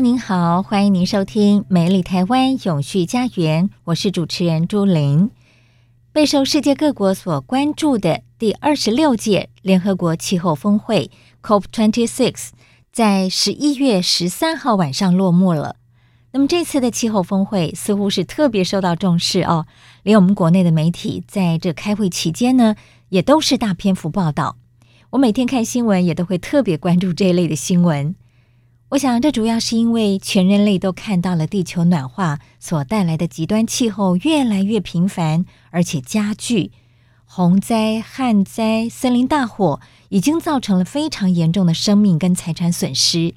您好，欢迎您收听《美丽台湾永续家园》，我是主持人朱琳。备受世界各国所关注的第二十六届联合国气候峰会 （COP26） 在十一月十三号晚上落幕了。那么这次的气候峰会似乎是特别受到重视哦，连我们国内的媒体在这开会期间呢，也都是大篇幅报道。我每天看新闻也都会特别关注这一类的新闻。我想，这主要是因为全人类都看到了地球暖化所带来的极端气候越来越频繁，而且加剧，洪灾、旱灾、森林大火已经造成了非常严重的生命跟财产损失。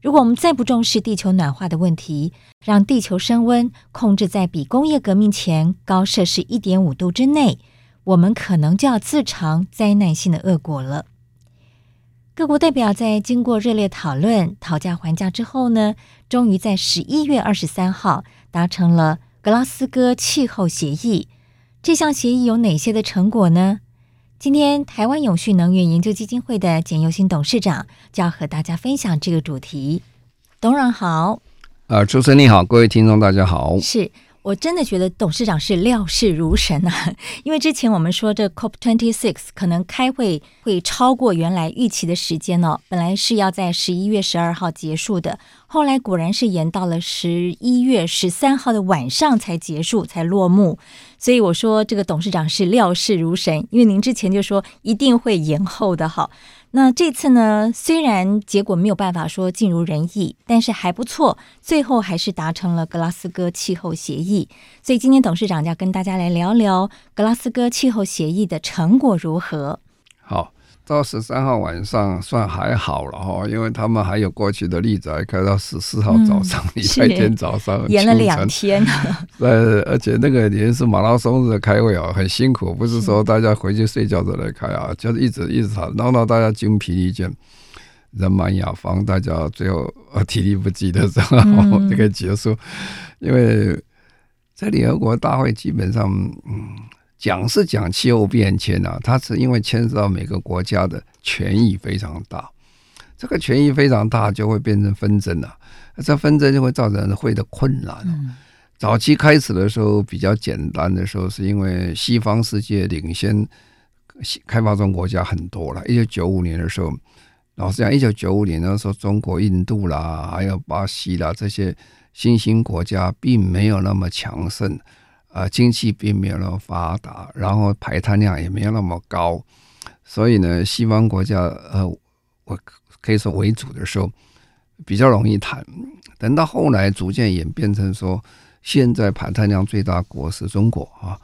如果我们再不重视地球暖化的问题，让地球升温控制在比工业革命前高摄氏一点五度之内，我们可能就要自尝灾难性的恶果了。各国代表在经过热烈讨论、讨价还价之后呢，终于在十一月二十三号达成了格拉斯哥气候协议。这项协议有哪些的成果呢？今天台湾永续能源研究基金会的简尤新董事长就要和大家分享这个主题。董事长好，呃，主持人你好，各位听众大家好，是。我真的觉得董事长是料事如神啊！因为之前我们说这 COP twenty six 可能开会会超过原来预期的时间哦，本来是要在十一月十二号结束的，后来果然是延到了十一月十三号的晚上才结束，才落幕。所以我说这个董事长是料事如神，因为您之前就说一定会延后的哈。那这次呢，虽然结果没有办法说尽如人意，但是还不错，最后还是达成了格拉斯哥气候协议。所以今天董事长要跟大家来聊聊格拉斯哥气候协议的成果如何。好。到十三号晚上算还好了哈，因为他们还有过去的例子，还开到十四号早上，礼拜天早上延了两天。呃，而且那个也是马拉松式的开会啊，很辛苦，不是说大家回去睡觉再来开啊，就是一直一直吵，闹到大家精疲力尽，人满雅芳，大家最后呃体力不济的时候 这个结束。因为在联合国大会基本上嗯。讲是讲气候变迁啊，它是因为牵涉到每个国家的权益非常大，这个权益非常大就会变成纷争了，啊，这纷争就会造成会的困难。早期开始的时候比较简单的时候，是因为西方世界领先开发中国家很多了。一九九五年的时候，老实讲，一九九五年的时候，中国、印度啦，还有巴西啦这些新兴国家并没有那么强盛。呃，经济并没有那么发达，然后排碳量也没有那么高，所以呢，西方国家呃，我可以说为主的时候比较容易谈。等到后来逐渐演变成说，现在排碳量最大国是中国啊，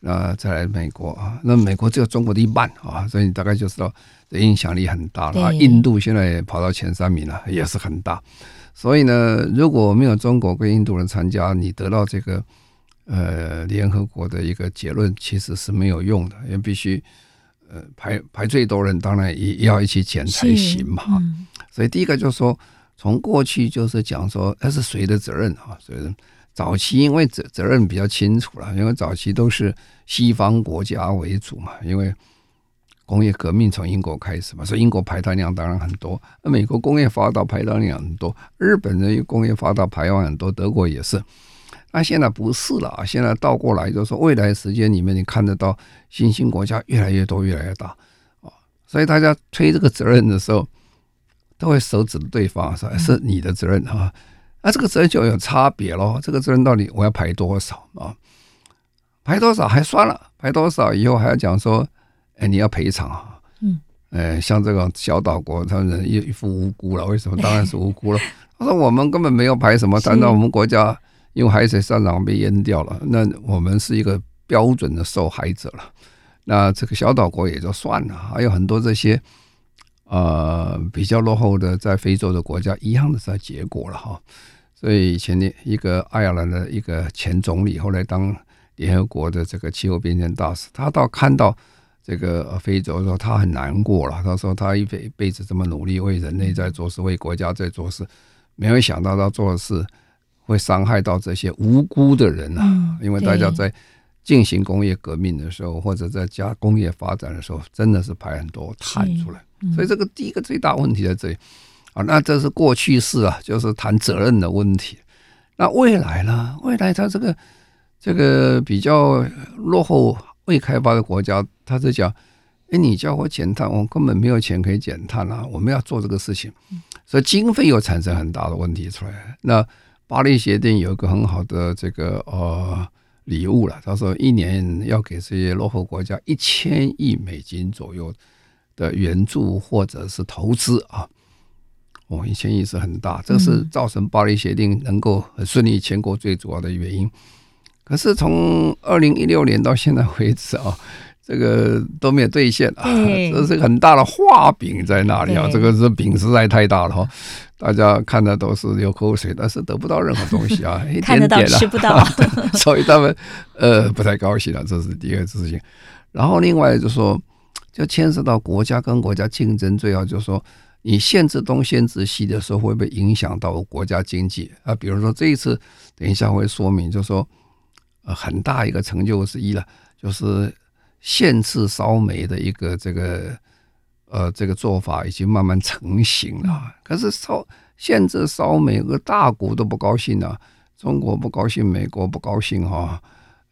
那再来美国啊，那美国只有中国的一半啊，所以你大概就知道这影响力很大了。印度现在也跑到前三名了，也是很大。所以呢，如果没有中国跟印度人参加，你得到这个。呃，联合国的一个结论其实是没有用的，因为必须呃排排最多人，当然也要一起减才行嘛。嗯、所以第一个就是说，从过去就是讲说，那是谁的责任啊？所以早期因为责责任比较清楚了，因为早期都是西方国家为主嘛，因为工业革命从英国开始嘛，所以英国排碳量当然很多。那美国工业发达，排碳量很多；日本的工业发达，排放很多；德国也是。那现在不是了啊！现在倒过来就是说，未来时间里面你看得到新兴国家越来越多、越来越大啊，所以大家推这个责任的时候，都会手指对方说是你的责任啊。那这个责任就有差别咯，这个责任到底我要排多少啊？排多少还算了，排多少以后还要讲说，哎，你要赔偿啊。嗯，哎，像这个小岛国，他们一一副无辜了。为什么？当然是无辜了。他说我们根本没有排什么，难道我们国家因为海水上涨被淹掉了？那我们是一个标准的受害者了。那这个小岛国也就算了，还有很多这些呃比较落后的在非洲的国家一样的在结果了哈。所以前年一个爱尔兰的一个前总理，后来当联合国的这个气候变迁大使，他倒看到这个非洲的时候，他很难过了。他说他一辈一辈子这么努力为人类在做事，为国家在做事，没有想到他做的事会伤害到这些无辜的人啊！因为大家在进行工业革命的时候，或者在加工业发展的时候，真的是排很多碳出来。所以这个第一个最大问题在这里。啊，那这是过去式啊，就是谈责任的问题。那未来呢？未来它这个这个比较落后、未开发的国家，他是讲：哎，你叫我减碳，我根本没有钱可以减碳啊！我们要做这个事情，所以经费又产生很大的问题出来。那巴黎协定有一个很好的这个呃礼物了，他说一年要给这些落后国家一千亿美金左右的援助或者是投资啊。哦，一千亿是很大，这是造成巴黎协定能够很顺利签过最主要的原因。可是从二零一六年到现在为止啊，这个都没有兑现啊，这是很大的画饼在那里啊，这个是饼实在太大了哈，大家看的都是流口水，但是得不到任何东西啊，一点点了，吃不到，所以他们呃不太高兴了，这是第一个事情。然后另外就是说，就牵涉到国家跟国家竞争，最好就是说。你限制东限制西的时候，会不会影响到国家经济啊？比如说这一次，等一下会说明，就是说，呃，很大一个成就之一了，就是限制烧煤的一个这个呃这个做法已经慢慢成型了。可是烧限制烧煤，个大国都不高兴啊，中国不高兴，美国不高兴哈，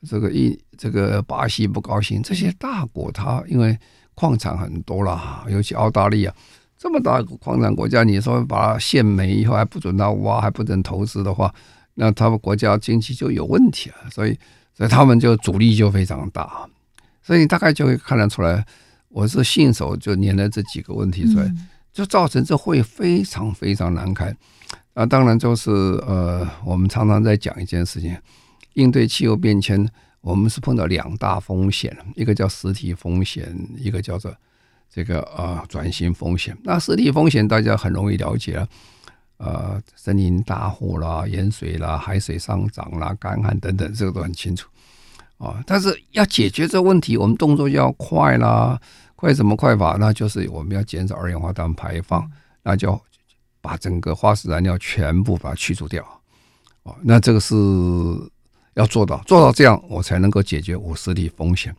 这个一这个巴西不高兴，这些大国它因为矿产很多啦，尤其澳大利亚。这么大个矿产国家，你说把它限煤以后还不准他挖，还不准投资的话，那他们国家经济就有问题了。所以，所以他们就阻力就非常大。所以你大概就会看得出来，我是信手就拈了这几个问题出来，就造成这会非常非常难开。啊，当然就是呃，我们常常在讲一件事情，应对气候变迁，我们是碰到两大风险，一个叫实体风险，一个叫做。这个啊，转型风险，那实体风险大家很容易了解了，呃，森林大火啦、盐水啦、海水上涨啦、干旱等等，这个都很清楚啊。但是要解决这问题，我们动作要快啦，快什么快法？那就是我们要减少二氧化碳排放，那就把整个化石燃料全部把它去除掉。哦，那这个是要做到，做到这样，我才能够解决我实体风险。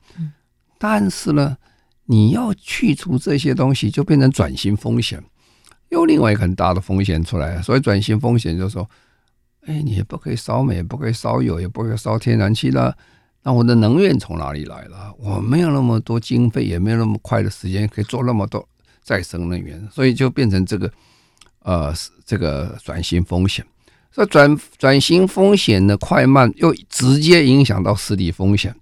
但是呢，你要去除这些东西，就变成转型风险，又另外一个很大的风险出来。所以转型风险就是说，哎，你也不可以烧煤，不可以烧油，也不可以烧天然气了。那我的能源从哪里来了？我没有那么多经费，也没有那么快的时间可以做那么多再生能源，所以就变成这个呃，这个转型风险。所以转转型风险的快慢，又直接影响到实体风险。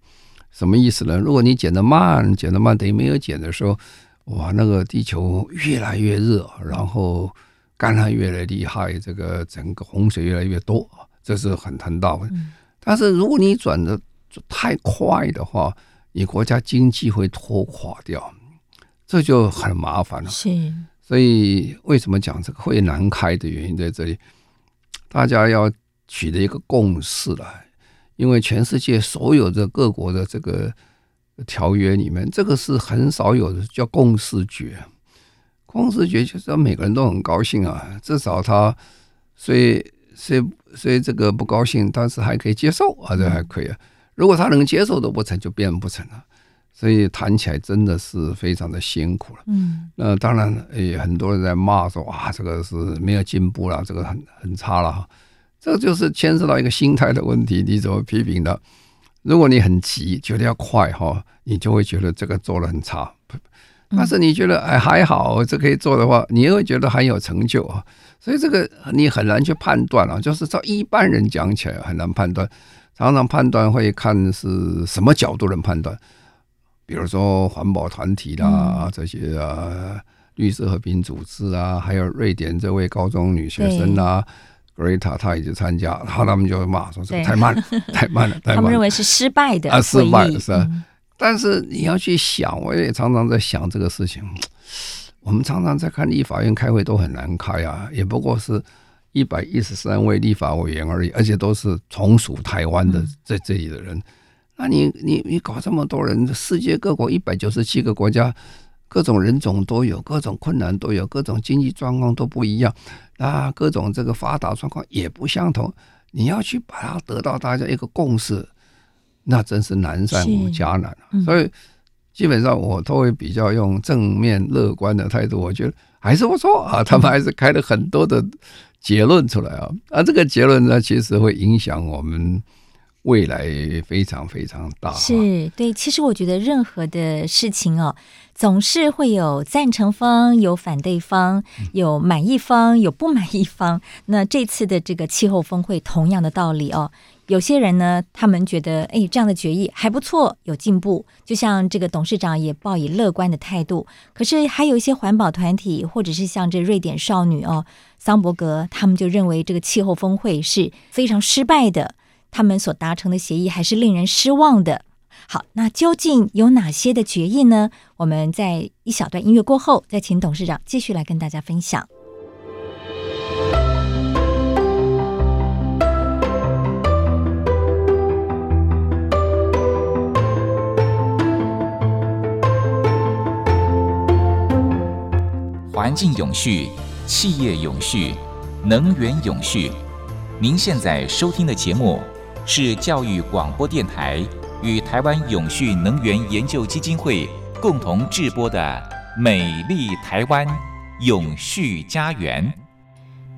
什么意思呢？如果你减得慢，减得慢等于没有减的时候，哇，那个地球越来越热，然后干旱越来越厉害，这个整个洪水越来越多，这是很很大的。但是如果你转的太快的话，你国家经济会拖垮掉，这就很麻烦了。是，所以为什么讲这个会难开的原因在这里，大家要取得一个共识了。因为全世界所有的各国的这个条约里面，这个是很少有的，叫共识决。共识决就是让每个人都很高兴啊，至少他虽虽虽这个不高兴，但是还可以接受啊，这还可以啊。如果他能接受都不成就变不成了，所以谈起来真的是非常的辛苦了。嗯，那当然也很多人在骂说啊，这个是没有进步了，这个很很差了哈。这就是牵涉到一个心态的问题，你怎么批评的？如果你很急，觉得要快哈，你就会觉得这个做的很差。但是你觉得哎还好，这可以做的话，你又会觉得很有成就啊。所以这个你很难去判断啊，就是照一般人讲起来很难判断。常常判断会看是什么角度的判断，比如说环保团体啦、嗯、这些啊，绿色和平组织啊，还有瑞典这位高中女学生啊。Greta 他也去参加，然后他们就骂说：“这 太慢了，太慢了。”他们认为是失败的啊，失败的是啊？嗯、但是你要去想，我也常常在想这个事情。我们常常在看立法院开会都很难开啊，也不过是一百一十三位立法委员而已，而且都是从属台湾的在这里的人。嗯、那你你你搞这么多人，世界各国一百九十七个国家。各种人种都有，各种困难都有，各种经济状况都不一样，啊，各种这个发达状况也不相同。你要去把它得到大家一个共识，那真是难上加难，嗯、所以基本上我都会比较用正面乐观的态度，我觉得还是不错啊。他们还是开了很多的结论出来啊，啊，这个结论呢，其实会影响我们。未来非常非常大，是对。其实我觉得任何的事情哦，总是会有赞成方、有反对方、有满意方、有不满意方。那这次的这个气候峰会，同样的道理哦。有些人呢，他们觉得哎，这样的决议还不错，有进步。就像这个董事长也抱以乐观的态度。可是还有一些环保团体，或者是像这瑞典少女哦，桑伯格，他们就认为这个气候峰会是非常失败的。他们所达成的协议还是令人失望的。好，那究竟有哪些的决议呢？我们在一小段音乐过后，再请董事长继续来跟大家分享。环境永续，企业永续，能源永续。您现在收听的节目，是教育广播电台与台湾永续能源研究基金会共同制播的《美丽台湾永续家园》。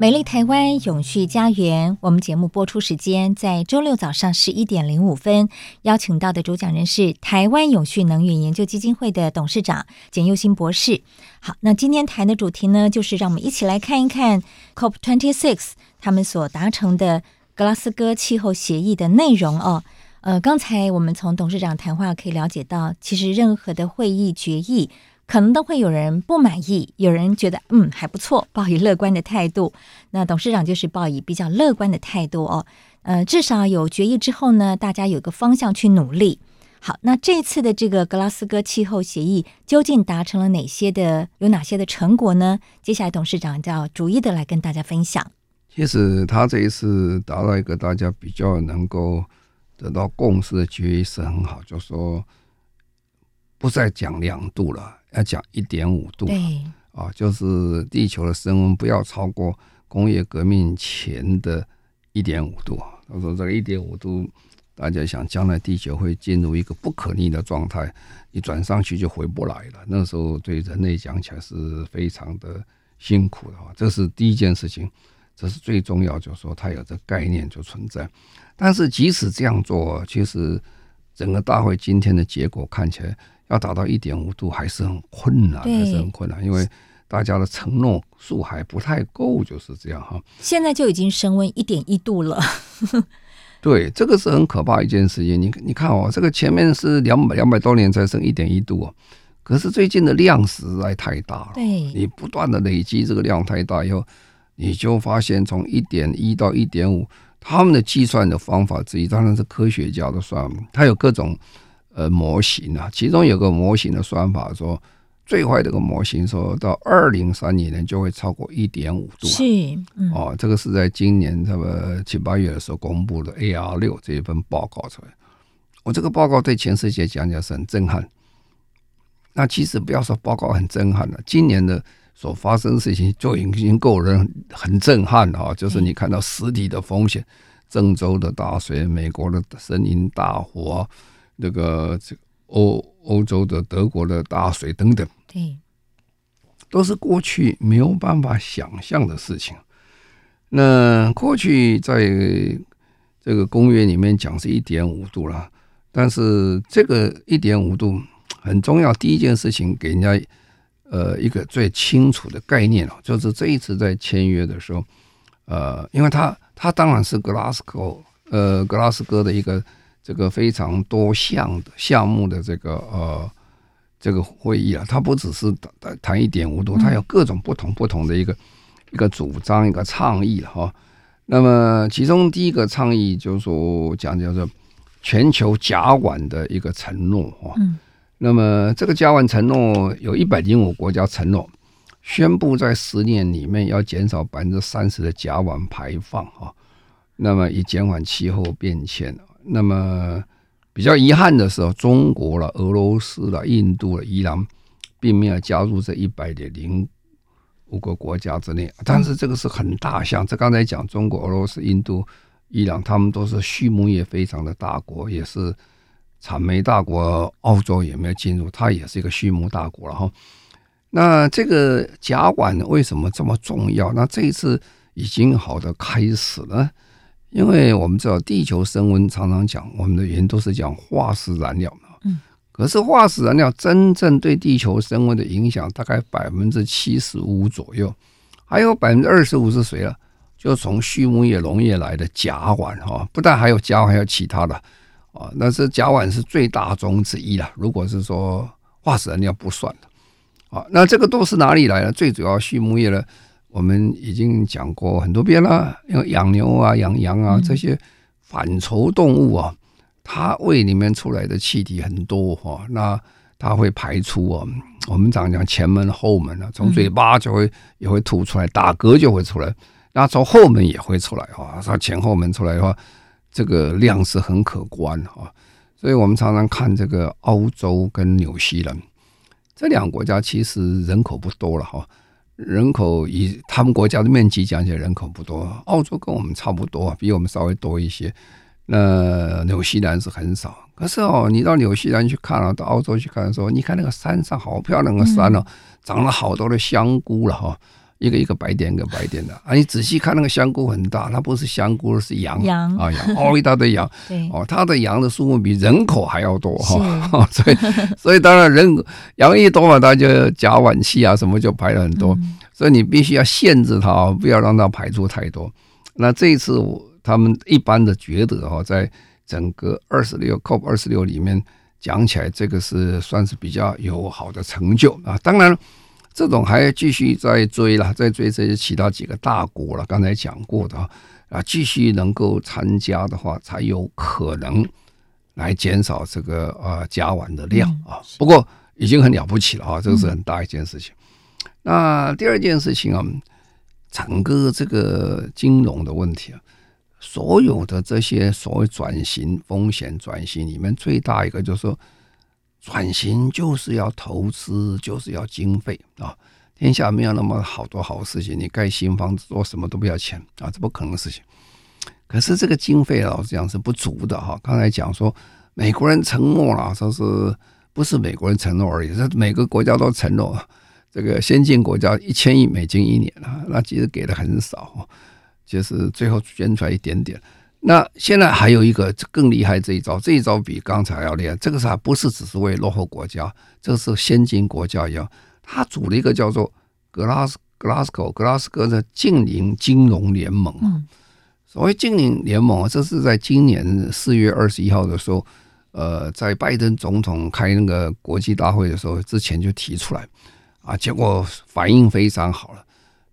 美丽台湾永续家园，我们节目播出时间在周六早上十一点零五分。邀请到的主讲人是台湾永续能源研究基金会的董事长简佑新博士。好，那今天谈的主题呢，就是让我们一起来看一看 COP Twenty Six 他们所达成的。格拉斯哥气候协议的内容哦，呃，刚才我们从董事长谈话可以了解到，其实任何的会议决议，可能都会有人不满意，有人觉得嗯还不错，抱以乐观的态度。那董事长就是抱以比较乐观的态度哦，呃，至少有决议之后呢，大家有个方向去努力。好，那这次的这个格拉斯哥气候协议究竟达成了哪些的，有哪些的成果呢？接下来董事长就要逐一的来跟大家分享。其实他这一次达到一个大家比较能够得到共识的决议是很好，就说不再讲两度了，要讲一点五度。对啊，就是地球的升温不要超过工业革命前的一点五度。他说这个一点五度，大家想将来地球会进入一个不可逆的状态，一转上去就回不来了。那时候对人类讲起来是非常的辛苦的啊，这是第一件事情。这是最重要，就是说它有这概念就存在。但是即使这样做，其实整个大会今天的结果看起来，要达到一点五度还是很困难，还是很困难，因为大家的承诺数还不太够，就是这样哈。现在就已经升温一点一度了。对，这个是很可怕一件事情。你你看哦，这个前面是两百两百多年才升一点一度哦，可是最近的量实在太大了。对，你不断的累积，这个量太大以后。你就发现，从一点一到一点五，他们的计算的方法之一，当然是科学家的算他，有各种呃模型啊。其中有个模型的算法说，最坏的个模型说到二零三零年就会超过一点五度。是，嗯，哦，这个是在今年差不多七八月的时候公布的 AR 六这一份报告出来。我这个报告对全世界讲讲是很震撼。那其实不要说报告很震撼了，今年的。所发生的事情就已经够人很震撼了啊！就是你看到实体的风险，郑州的大水，美国的森林大火，那个这欧欧洲的德国的大水等等，对，都是过去没有办法想象的事情。那过去在这个公约里面讲是一点五度啦，但是这个一点五度很重要，第一件事情给人家。呃，一个最清楚的概念哦，就是这一次在签约的时候，呃，因为他他当然是格拉斯哥呃格拉斯哥的一个这个非常多项的项目的这个呃这个会议啊，它不只是谈谈一点五度，它有各种不同不同的一个一个主张一个倡议哈。那么其中第一个倡议就是说讲叫做全球甲烷的一个承诺哈。那么这个甲烷承诺有一百零五国家承诺。宣布在十年里面要减少百分之三十的甲烷排放哈，那么以减缓气候变迁。那么比较遗憾的是，中国了、俄罗斯了、印度了、伊朗，并没有加入这一百点零五个国家之内。但是这个是很大项，这刚才讲中国、俄罗斯、印度、伊朗，他们都是畜牧业非常的大国，也是产煤大国。澳洲也没有进入，它也是一个畜牧大国了哈。那这个甲烷为什么这么重要？那这一次已经好的开始了，因为我们知道地球升温常常讲，我们的原因都是讲化石燃料嘛。嗯。可是化石燃料真正对地球升温的影响大概百分之七十五左右，还有百分之二十五是谁了？就从畜牧业、农业来的甲烷哈，不但还有甲烷，还有其他的啊。那是甲烷是最大宗之一了。如果是说化石燃料不算的。啊，那这个都是哪里来的？最主要畜牧业呢，我们已经讲过很多遍了。因为养牛啊、养羊啊这些反刍动物啊，它胃里面出来的气体很多哈，那它会排出啊。我们常讲前门后门啊，从嘴巴就会也会吐出来，打嗝就会出来，那从后门也会出来哈。它前后门出来的话，这个量是很可观哈。所以我们常常看这个欧洲跟纽西兰。这两个国家其实人口不多了哈，人口以他们国家的面积讲起来人口不多，澳洲跟我们差不多，比我们稍微多一些。那纽西兰是很少，可是哦，你到纽西兰去看了，到澳洲去看的时候，你看那个山上好漂亮的山哦，长了好多的香菇了哈。一个一个白点，一个白点的 啊！你仔细看那个香菇很大，它不是香菇，是羊羊啊羊哦，一大堆羊。对哦，它的羊的数目比人口还要多哈，所以所以当然人羊一多嘛，它就甲烷气啊什么就排了很多，嗯、所以你必须要限制它，不要让它排出太多。那这一次我他们一般的觉得哈，在整个二十六 COP 二十六里面讲起来，这个是算是比较有好的成就啊。当然。这种还要继续再追了，在追这些其他几个大国了。刚才讲过的啊，继续能够参加的话，才有可能来减少这个啊甲烷的量啊。不过已经很了不起了啊，这个是很大一件事情。那第二件事情啊，整个这个金融的问题啊，所有的这些所谓转型风险转型里面，最大一个就是说。转型就是要投资，就是要经费啊！天下没有那么好多好事情，你盖新房子做什么都不要钱啊，这不可能的事情。可是这个经费老实讲是不足的哈。刚才讲说美国人承诺了，说是不是美国人承诺而已？是每个国家都承诺，这个先进国家一千亿美金一年啊，那其实给的很少，就是最后捐出来一点点。那现在还有一个更厉害这一招，这一招比刚才要厉害。这个是还不是只是为落后国家，这个是先进国家一样。他组了一个叫做格拉斯格拉斯哥格拉斯哥的近邻金融联盟。所谓近邻联盟啊，这是在今年四月二十一号的时候，呃，在拜登总统开那个国际大会的时候之前就提出来啊，结果反应非常好了，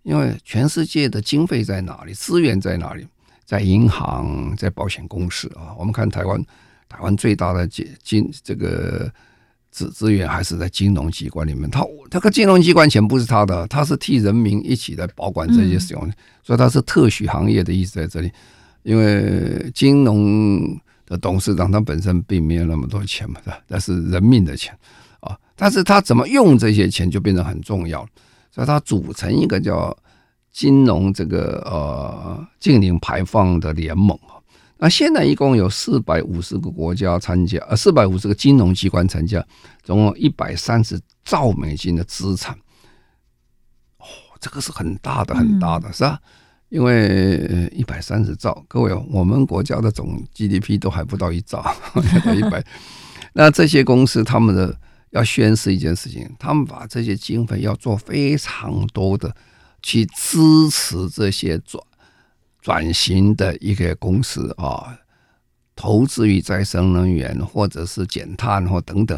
因为全世界的经费在哪里，资源在哪里？在银行，在保险公司啊，我们看台湾，台湾最大的金金这个资资源还是在金融机关里面。他他个金融机关钱不是他的，他是替人民一起来保管这些使用，所以他是特许行业的意思在这里。因为金融的董事长他本身并没有那么多钱嘛，是吧？那是人民的钱啊，但是他怎么用这些钱就变得很重要，所以他组成一个叫。金融这个呃净零排放的联盟啊，那现在一共有四百五十个国家参加，呃，四百五十个金融机关参加，总共一百三十兆美金的资产。哦，这个是很大的，很大的，是吧？因为一百三十兆，各位，我们国家的总 GDP 都还不到一兆，一百。那这些公司他们的要宣示一件事情，他们把这些经费要做非常多的。去支持这些转转型的一个公司啊，投资于再生能源，或者是减碳或等等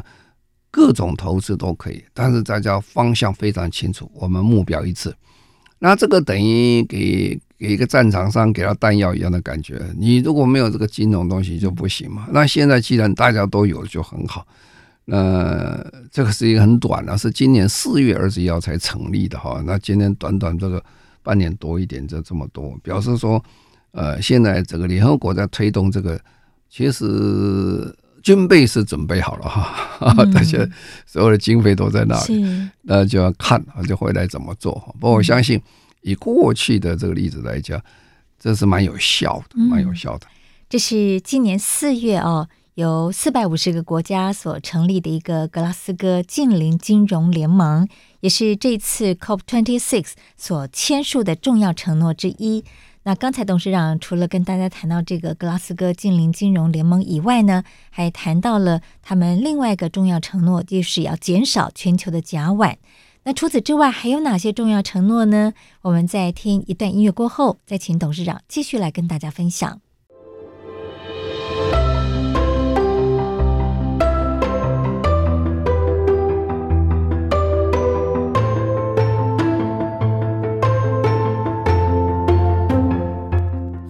各种投资都可以。但是大家方向非常清楚，我们目标一致。那这个等于给给一个战场上给他弹药一样的感觉。你如果没有这个金融东西就不行嘛。那现在既然大家都有就很好。那这个是一个很短的，是今年四月二十一号才成立的哈。那今年短短这个半年多一点就这么多，表示说，呃，现在整个联合国在推动这个，其实军备是准备好了哈，这些所有的经费都在那里，那就要看啊，就回来怎么做。不过我相信，以过去的这个例子来讲，这是蛮有效的，蛮有效的。这是今年四月哦，由四百五十个国家所成立的一个格拉斯哥近邻金融联盟，也是这次 COP26 所签署的重要承诺之一。那刚才董事长除了跟大家谈到这个格拉斯哥近邻金融联盟以外呢，还谈到了他们另外一个重要承诺，就是要减少全球的甲烷。那除此之外，还有哪些重要承诺呢？我们在听一段音乐过后，再请董事长继续来跟大家分享。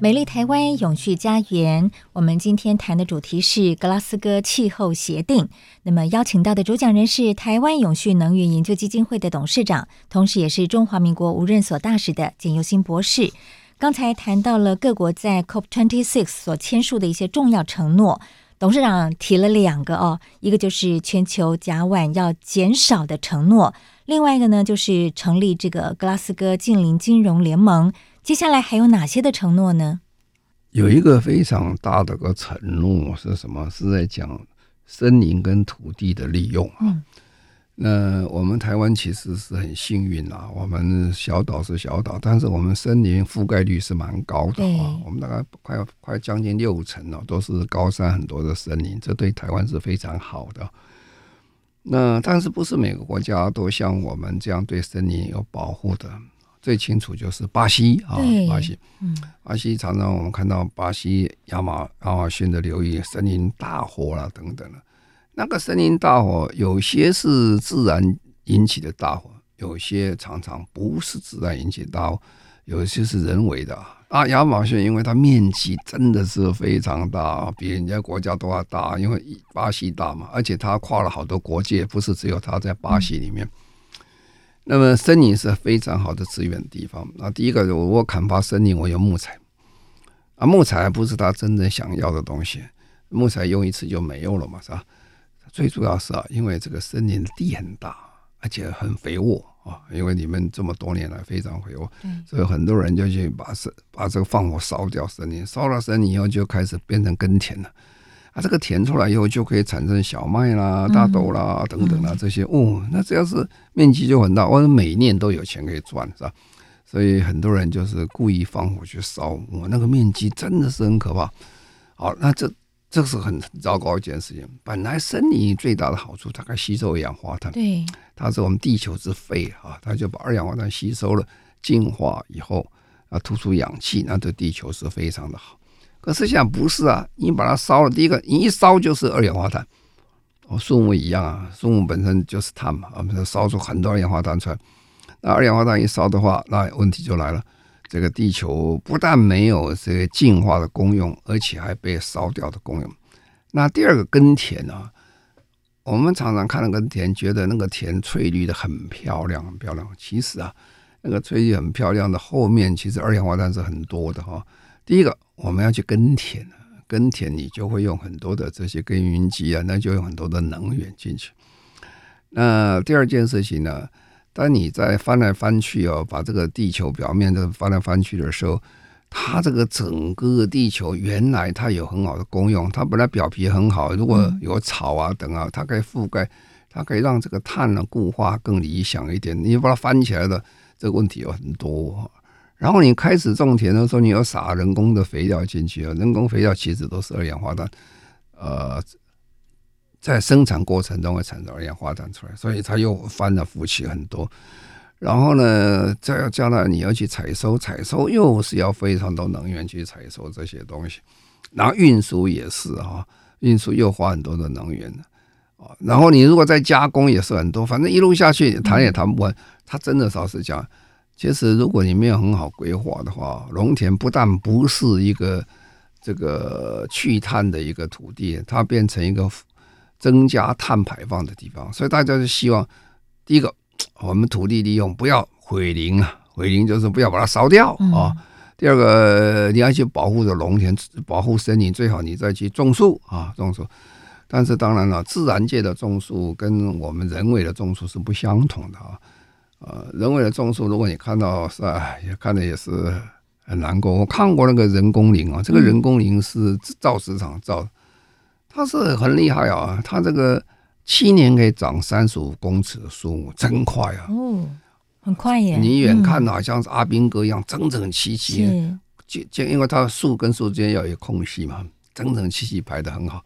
美丽台湾永续家园，我们今天谈的主题是格拉斯哥气候协定。那么邀请到的主讲人是台湾永续能源研究基金会的董事长，同时也是中华民国无任所大使的简尤新博士。刚才谈到了各国在 COP26 所签署的一些重要承诺，董事长提了两个哦，一个就是全球甲烷要减少的承诺，另外一个呢就是成立这个格拉斯哥近邻金融联盟。接下来还有哪些的承诺呢？有一个非常大的个承诺是什么？是在讲森林跟土地的利用。嗯，那我们台湾其实是很幸运啊，我们小岛是小岛，但是我们森林覆盖率是蛮高的啊。我们大概快快将近六成了，都是高山很多的森林，这对台湾是非常好的。那但是不是每个国家都像我们这样对森林有保护的？最清楚就是巴西啊，巴西，嗯巴西常常我们看到巴西亚马亚马逊的流域森林大火啦等等的，那个森林大火有些是自然引起的大火，有些常常不是自然引起的大火，有些是人为的啊。亚马逊因为它面积真的是非常大，比人家国家都要大，因为巴西大嘛，而且它跨了好多国界，不是只有它在巴西里面。嗯那么森林是非常好的资源地方。那第一个，我我砍伐森林，我有木材啊，木材还不是他真正想要的东西，木材用一次就没有了嘛，是吧？最主要是啊，因为这个森林的地很大，而且很肥沃啊，因为你们这么多年来非常肥沃，所以很多人就去把森把这个放火烧掉森林，烧了森林以后就开始变成耕田了。啊，这个填出来以后就可以产生小麦啦、大豆啦等等啦这些哦。那只要是面积就很大，我每年都有钱可以赚，是吧？所以很多人就是故意放火去烧，我那个面积真的是很可怕。好，那这这是很糟糕一件事情。本来森林最大的好处，它可以吸收二氧化碳，对，它是我们地球之肺啊，它就把二氧化碳吸收了，净化以后啊，吐出氧气，那对地球是非常的好。可是想不是啊，你把它烧了，第一个你一烧就是二氧化碳，哦，树木一样啊，树木本身就是碳嘛，我们烧出很多二氧化碳出来。那二氧化碳一烧的话，那问题就来了，这个地球不但没有这个净化的功用，而且还被烧掉的功用。那第二个耕田啊，我们常常看那个田，觉得那个田翠绿的很漂亮，很漂亮。其实啊，那个翠绿很漂亮的后面，其实二氧化碳是很多的哈。第一个。我们要去耕田，耕田你就会用很多的这些耕耘机啊，那就用很多的能源进去。那第二件事情呢，当你在翻来翻去哦，把这个地球表面的翻来翻去的时候，它这个整个地球原来它有很好的功用，它本来表皮很好，如果有草啊等啊，它可以覆盖，它可以让这个碳呢固化更理想一点。你把它翻起来的这个问题有很多。然后你开始种田的时候，你要撒人工的肥料进去啊，人工肥料其实都是二氧化碳，呃，在生产过程中会产生二氧化碳出来，所以它又翻了覆起很多。然后呢，再要将来你要去采收，采收又是要非常多能源去采收这些东西，然后运输也是啊，运输又花很多的能源啊。然后你如果再加工也是很多，反正一路下去谈也谈不完。它真的倒是这样。其实，如果你没有很好规划的话，农田不但不是一个这个去碳的一个土地，它变成一个增加碳排放的地方。所以大家就希望，第一个，我们土地利用不要毁林啊，毁林就是不要把它烧掉啊。第二个，你要去保护的农田，保护森林，最好你再去种树啊，种树。但是当然了，自然界的种树跟我们人为的种树是不相同的啊。呃，人为的种树，如果你看到是吧，也看的也是很难过。我看过那个人工林啊，这个人工林是造纸厂造的，它是很厉害啊，它这个七年可以长三十五公尺的树木，真快啊！哦，很快耶！你远看好像是阿兵哥一样，整整齐齐，就就因为它树跟树之间要有空隙嘛，整整齐齐排的很好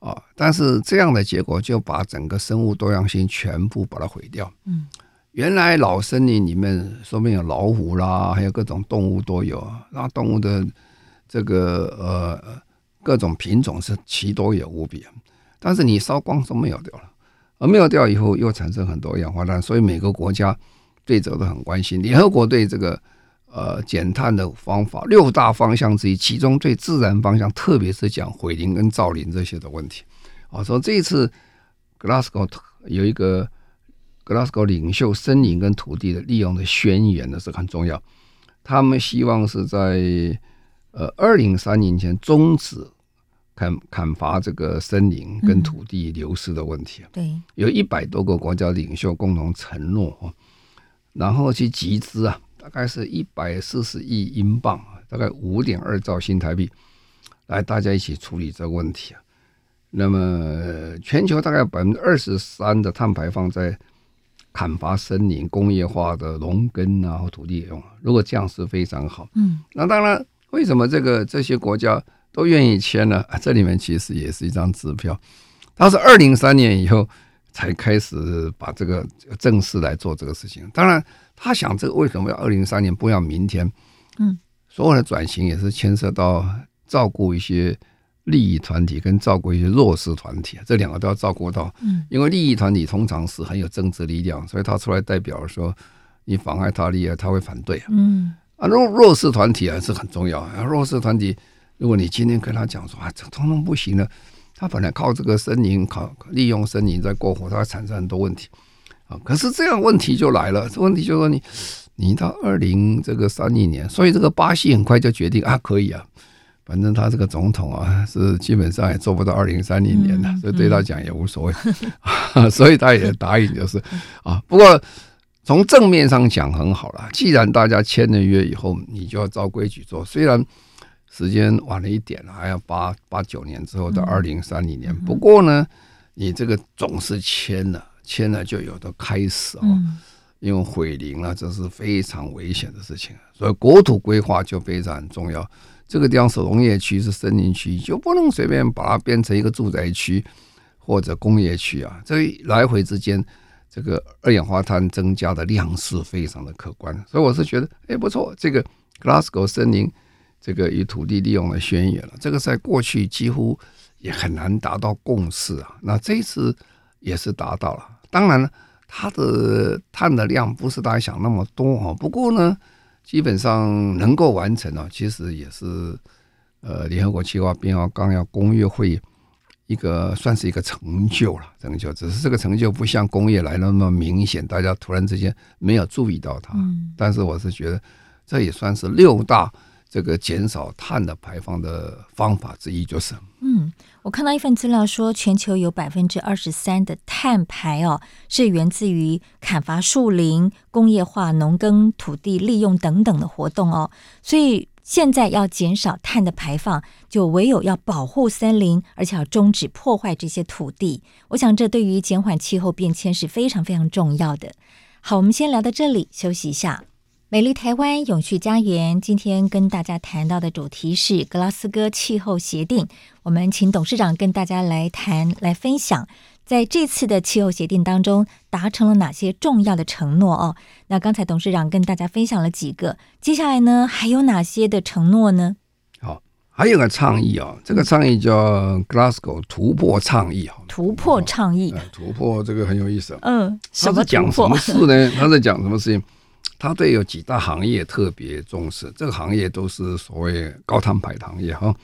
啊。但是这样的结果就把整个生物多样性全部把它毁掉。嗯。原来老森林里面说不定有老虎啦，还有各种动物都有。那动物的这个呃各种品种是奇多也无比。但是你烧光都没有掉了，而没有掉以后又产生很多二氧化碳，所以每个国家对这个都很关心。联合国对这个呃减碳的方法六大方向之一，其中最自然方向，特别是讲毁林跟造林这些的问题。啊，说这一次 Glasgow 有一个。格拉斯哥领袖森林跟土地的利用的宣言呢是很重要，他们希望是在呃二零三零年前终止砍砍伐这个森林跟土地流失的问题。对，有一百多个国家领袖共同承诺哦，然后去集资啊，大概是一百四十亿英镑，大概五点二兆新台币，来大家一起处理这个问题啊。那么全球大概百分之二十三的碳排放在砍伐森林、工业化的农耕啊，或土地利用，如果这样是非常好。嗯，那当然，为什么这个这些国家都愿意签呢？这里面其实也是一张支票。它是二零三年以后才开始把这个正式来做这个事情。当然，他想这个为什么要二零三年，不要明天？嗯，所有的转型也是牵涉到照顾一些。利益团体跟照顾一些弱势团体，这两个都要照顾到。嗯，因为利益团体通常是很有政治力量，所以他出来代表说你妨碍他利益，他会反对。嗯，啊，弱弱势团体还是很重要。弱势团体，如果你今天跟他讲说啊，这通通不行了，他本来靠这个森林，靠利用森林在过活，他会产生很多问题。啊，可是这样问题就来了，这问题就是说你你到二零这个三一年，所以这个巴西很快就决定啊，可以啊。反正他这个总统啊，是基本上也做不到二零三零年的，所以对他讲也无所谓，所以他也答应就是啊。不过从正面上讲很好了，既然大家签了约以后，你就要照规矩做。虽然时间晚了一点，还要八八九年之后到二零三零年。不过呢，你这个总是签了，签了就有的开始啊。因为毁林啊，这是非常危险的事情，所以国土规划就非常重要。这个地方是农业区，是森林区，就不能随便把它变成一个住宅区或者工业区啊！这来回之间，这个二氧化碳增加的量是非常的可观。所以我是觉得，哎，不错，这个 Glasgow 森林这个与土地利用的宣言了，这个在过去几乎也很难达到共识啊。那这次也是达到了。当然了，它的碳的量不是大家想那么多啊。不过呢。基本上能够完成啊，其实也是呃联合国气候变化纲要公约会一个算是一个成就了，成就。只是这个成就不像工业来那么明显，大家突然之间没有注意到它。但是我是觉得这也算是六大这个减少碳的排放的方法之一，就是嗯。我看到一份资料说，全球有百分之二十三的碳排哦，是源自于砍伐树林、工业化、农耕、土地利用等等的活动哦。所以现在要减少碳的排放，就唯有要保护森林，而且要终止破坏这些土地。我想这对于减缓气候变迁是非常非常重要的。好，我们先聊到这里，休息一下。美丽台湾永续家园，今天跟大家谈到的主题是格拉斯哥气候协定。我们请董事长跟大家来谈、来分享，在这次的气候协定当中达成了哪些重要的承诺哦。那刚才董事长跟大家分享了几个，接下来呢还有哪些的承诺呢？好，还有个倡议啊，这个倡议叫 Glasgow 突破倡议啊。突破倡议，突破这个很有意思。嗯，他在讲什么事呢？他在讲什么事情？他对有几大行业特别重视，这个行业都是所谓高碳排行业哈。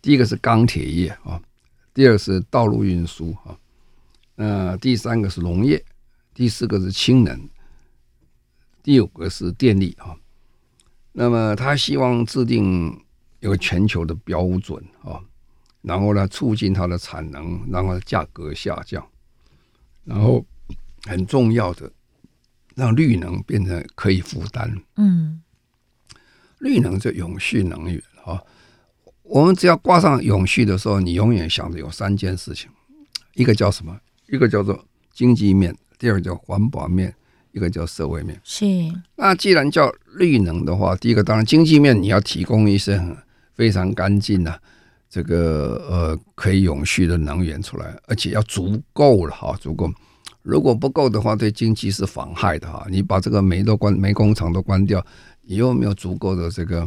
第一个是钢铁业啊，第二个是道路运输啊，那，第三个是农业，第四个是氢能，第五个是电力啊。那么他希望制定一个全球的标准啊，然后呢，促进它的产能，然后价格下降，然后很重要的。让绿能变成可以负担。嗯，绿能就永续能源啊。我们只要挂上永续的时候，你永远想着有三件事情：一个叫什么？一个叫做经济面；第二个叫环保面；一个叫社会面。是。那既然叫绿能的话，第一个当然经济面，你要提供一些非常干净的这个呃可以永续的能源出来，而且要足够了哈，足够。如果不够的话，对经济是妨害的哈。你把这个煤都关，煤工厂都关掉，你又没有足够的这个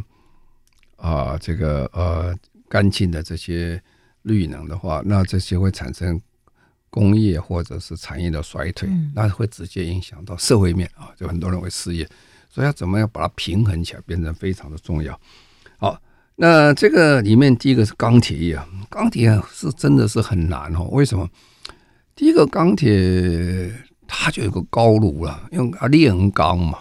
啊、呃，这个呃干净的这些绿能的话，那这些会产生工业或者是产业的衰退，那会直接影响到社会面啊，就很多人会失业。所以要怎么样把它平衡起来，变成非常的重要。好，那这个里面第一个是钢铁业，钢铁是真的是很难哦。为什么？第一个钢铁，它就有个高炉了，用啊炼钢嘛，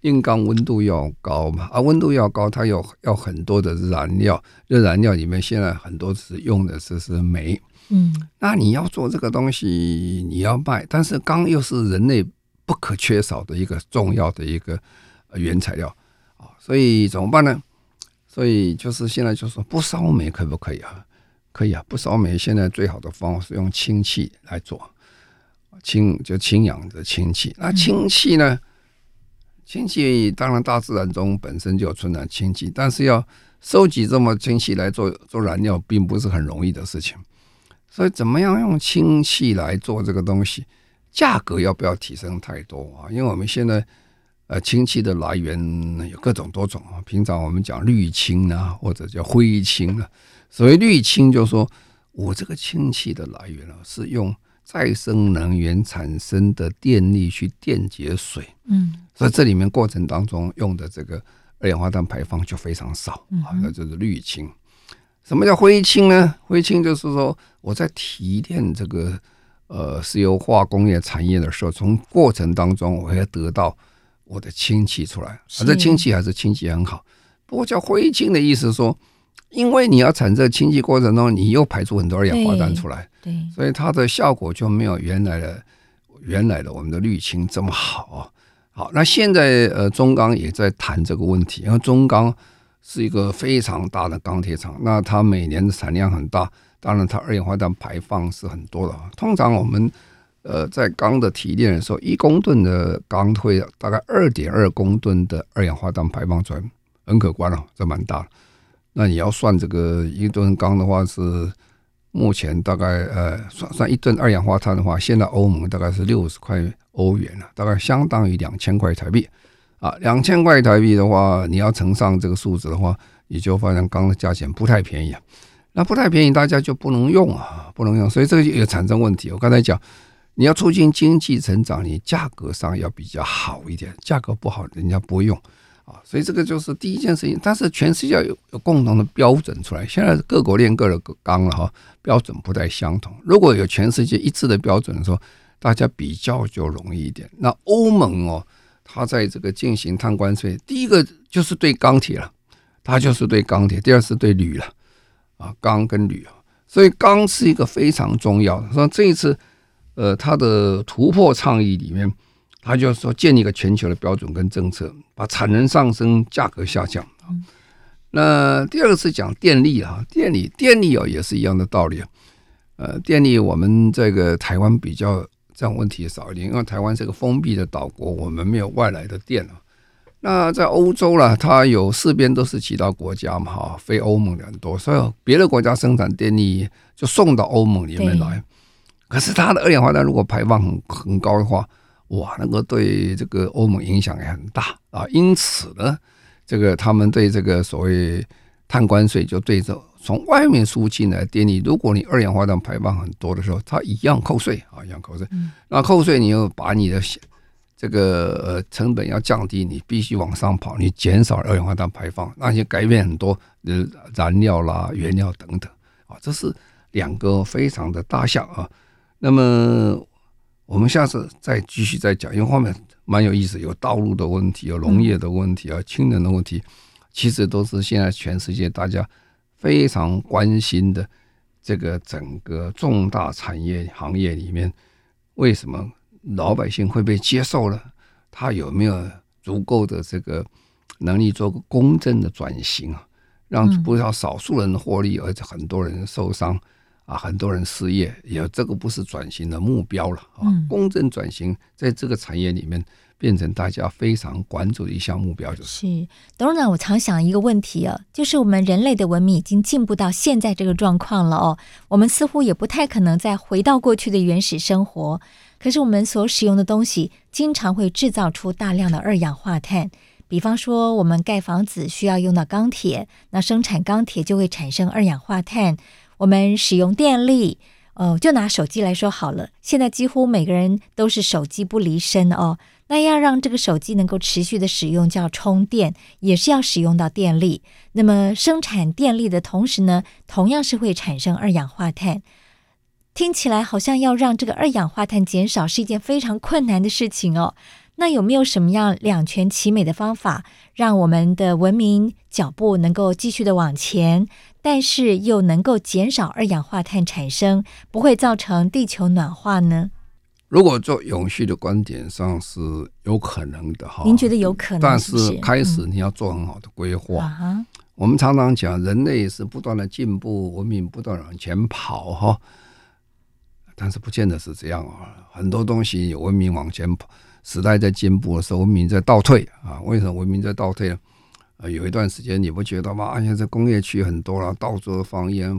炼钢温度要高嘛，啊温度要高，它有要很多的燃料，这燃料里面现在很多是用的是是煤，嗯，那你要做这个东西，你要卖，但是钢又是人类不可缺少的一个重要的一个原材料啊，所以怎么办呢？所以就是现在就说不烧煤可不可以啊？可以啊，不烧煤。现在最好的方法是用氢气来做，氢就氢氧的氢气。那氢气呢？氢气当然大自然中本身就有存在氢气，但是要收集这么氢气来做做燃料，并不是很容易的事情。所以怎么样用氢气来做这个东西？价格要不要提升太多啊？因为我们现在呃氢气的来源有各种多种啊。平常我们讲绿氢啊，或者叫灰氢啊。所谓绿氢，就是说我这个氢气的来源啊，是用再生能源产生的电力去电解水，嗯，所以这里面过程当中用的这个二氧化碳排放就非常少啊，那就是绿氢。什么叫灰氢呢？灰氢就是说我在提炼这个呃石油化工业产业的时候，从过程当中我要得到我的氢气出来，而这氢气还是氢气很好。不过叫灰氢的意思说。因为你要产生氢气过程中，你又排出很多二氧化碳出来，对，对，所以它的效果就没有原来的原来的我们的绿氢这么好。好，那现在呃中钢也在谈这个问题，因为中钢是一个非常大的钢铁厂，那它每年的产量很大，当然它二氧化碳排放是很多的。通常我们呃在钢的提炼的时候，一公吨的钢会大概二点二公吨的二氧化碳排放出来，很可观了，这蛮大的。那你要算这个一吨钢的话，是目前大概呃算算一吨二氧化碳的话，现在欧盟大概是六十块欧元了，大概相当于两千块台币啊。两千块台币的话，你要乘上这个数字的话，你就发现钢的价钱不太便宜啊。那不太便宜，大家就不能用啊，不能用，所以这个也产生问题。我刚才讲，你要促进经济成长，你价格上要比较好一点，价格不好，人家不会用。所以这个就是第一件事情，但是全世界有有共同的标准出来。现在各国炼各的钢了哈，标准不太相同。如果有全世界一致的标准的时候，大家比较就容易一点。那欧盟哦，它在这个进行碳关税，第一个就是对钢铁了，它就是对钢铁；第二是对铝了，啊，钢跟铝啊。所以钢是一个非常重要的。说这一次，呃，它的突破倡议里面。他就是说，建立一个全球的标准跟政策，把产能上升，价格下降。那第二个是讲电力啊，电力电力哦也是一样的道理。呃，电力我们这个台湾比较这样问题少一点，因为台湾是个封闭的岛国，我们没有外来的电啊。那在欧洲呢，它有四边都是其他国家嘛，哈，非欧盟的很多，所以别的国家生产电力就送到欧盟里面来。可是它的二氧化碳如果排放很很高的话，哇，那个对这个欧盟影响也很大啊。因此呢，这个他们对这个所谓碳关税，就对着从外面输进来电力，如果你二氧化碳排放很多的时候，它一样扣税啊，一样扣税。那扣税你又把你的。这个呃成本要降低，你必须往上跑，你减少二氧化碳排放，那些改变很多呃燃料啦、原料等等啊，这是两个非常的大项啊。那么我们下次再继续再讲，因为后面蛮有意思，有道路的问题，有农业的问题啊，氢能的问题，其实都是现在全世界大家非常关心的这个整个重大产业行业里面，为什么？老百姓会被接受了？他有没有足够的这个能力做个公正的转型啊？让不要少数人获利，而且很多人受伤啊，很多人失业，也这个不是转型的目标了啊！公正转型在这个产业里面变成大家非常关注的一项目标，就是。是董事长，我常想一个问题啊，就是我们人类的文明已经进步到现在这个状况了哦，我们似乎也不太可能再回到过去的原始生活。可是我们所使用的东西经常会制造出大量的二氧化碳，比方说我们盖房子需要用到钢铁，那生产钢铁就会产生二氧化碳。我们使用电力，哦，就拿手机来说好了，现在几乎每个人都是手机不离身哦。那要让这个手机能够持续的使用，就要充电，也是要使用到电力。那么生产电力的同时呢，同样是会产生二氧化碳。听起来好像要让这个二氧化碳减少是一件非常困难的事情哦。那有没有什么样两全其美的方法，让我们的文明脚步能够继续的往前，但是又能够减少二氧化碳产生，不会造成地球暖化呢？如果做永续的观点上是有可能的哈。您觉得有可能？但是开始你要做很好的规划。嗯、我们常常讲，人类是不断的进步，文明不断往前跑哈。但是不见得是这样啊，很多东西文明往前跑，时代在进步的时候，文明在倒退啊。为什么文明在倒退呢？啊，有一段时间你不觉得吗？而且这工业区很多了，到处放烟，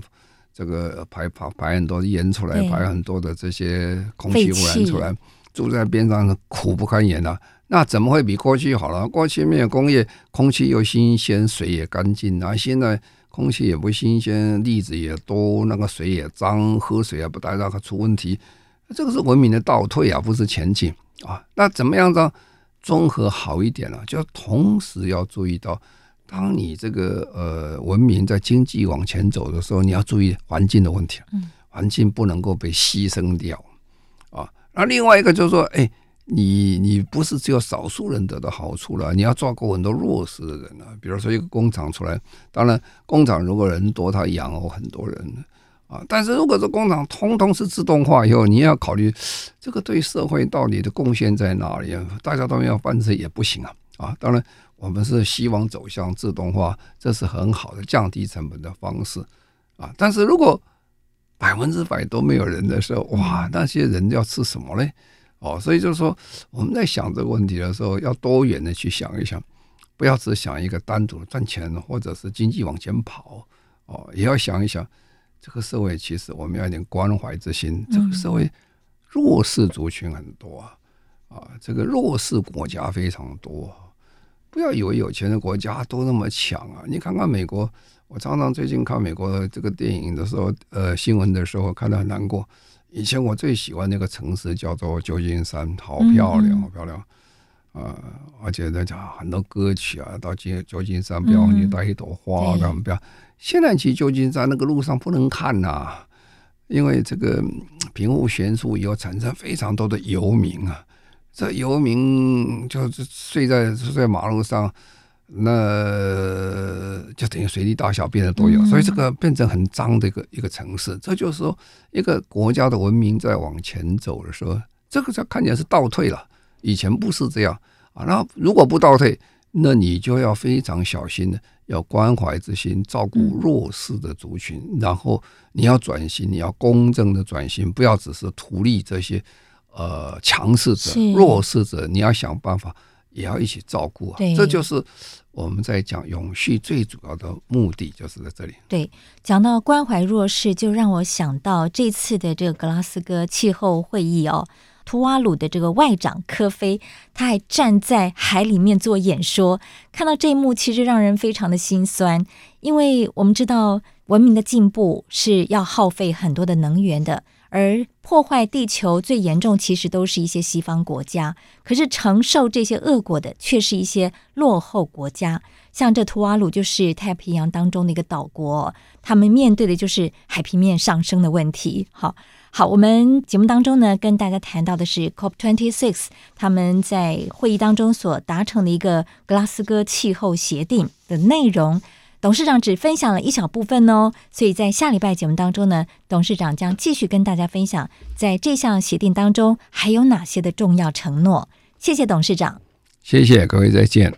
这个排排排很多烟出来，排很多的这些空气污染出来，住在边上苦不堪言呐、啊。那怎么会比过去好了？过去没有工业，空气又新鲜，水也干净啊。现在。空气也不新鲜，粒子也多，那个水也脏，喝水也不带让它出问题。这个是文明的倒退啊，不是前进啊。那怎么样让综合好一点了？就同时要注意到，当你这个呃文明在经济往前走的时候，你要注意环境的问题，环境不能够被牺牲掉啊。那另外一个就是说，哎。你你不是只有少数人得到好处了，你要照顾很多弱势的人啊。比如说一个工厂出来，当然工厂如果人多，他养活很多人啊。但是如果这工厂通通是自动化以后，你要考虑这个对社会到底的贡献在哪里啊？大家都要翻车也不行啊啊！当然我们是希望走向自动化，这是很好的降低成本的方式啊。但是如果百分之百都没有人的时候，哇，那些人要吃什么嘞？哦，所以就是说，我们在想这个问题的时候，要多元的去想一想，不要只想一个单独的赚钱或者是经济往前跑。哦，也要想一想，这个社会其实我们要一点关怀之心。这个社会弱势族群很多啊，啊，这个弱势国家非常多。不要以为有钱的国家都那么强啊！你看看美国，我常常最近看美国的这个电影的时候，呃，新闻的时候，看得很难过。以前我最喜欢那个城市叫做旧金山，好漂亮，好漂亮，啊、呃！而且在讲很多歌曲啊，到金旧金山不要忘记带一朵花，干嘛不要？现在去旧金山那个路上不能看呐、啊，因为这个贫富悬殊以后产生非常多的游民啊，这游民就是睡在睡在马路上。那就等于随地大小便的都有，所以这个变成很脏的一个一个城市。这就是说，一个国家的文明在往前走的时候，这个才看起来是倒退了。以前不是这样啊。那如果不倒退，那你就要非常小心的，要关怀之心，照顾弱势的族群。然后你要转型，你要公正的转型，不要只是图利这些呃强势者、弱势者。你要想办法。也要一起照顾啊。对，这就是我们在讲永续最主要的目的，就是在这里。对，讲到关怀弱势，就让我想到这次的这个格拉斯哥气候会议哦。图瓦鲁的这个外长科菲，他还站在海里面做演说。看到这一幕，其实让人非常的心酸，因为我们知道文明的进步是要耗费很多的能源的，而破坏地球最严重，其实都是一些西方国家。可是承受这些恶果的，却是一些落后国家。像这图瓦鲁就是太平洋当中的一个岛国，他们面对的就是海平面上升的问题。好。好，我们节目当中呢，跟大家谈到的是 COP twenty six，他们在会议当中所达成的一个格拉斯哥气候协定的内容。董事长只分享了一小部分哦，所以在下礼拜节目当中呢，董事长将继续跟大家分享，在这项协定当中还有哪些的重要承诺。谢谢董事长，谢谢各位，再见。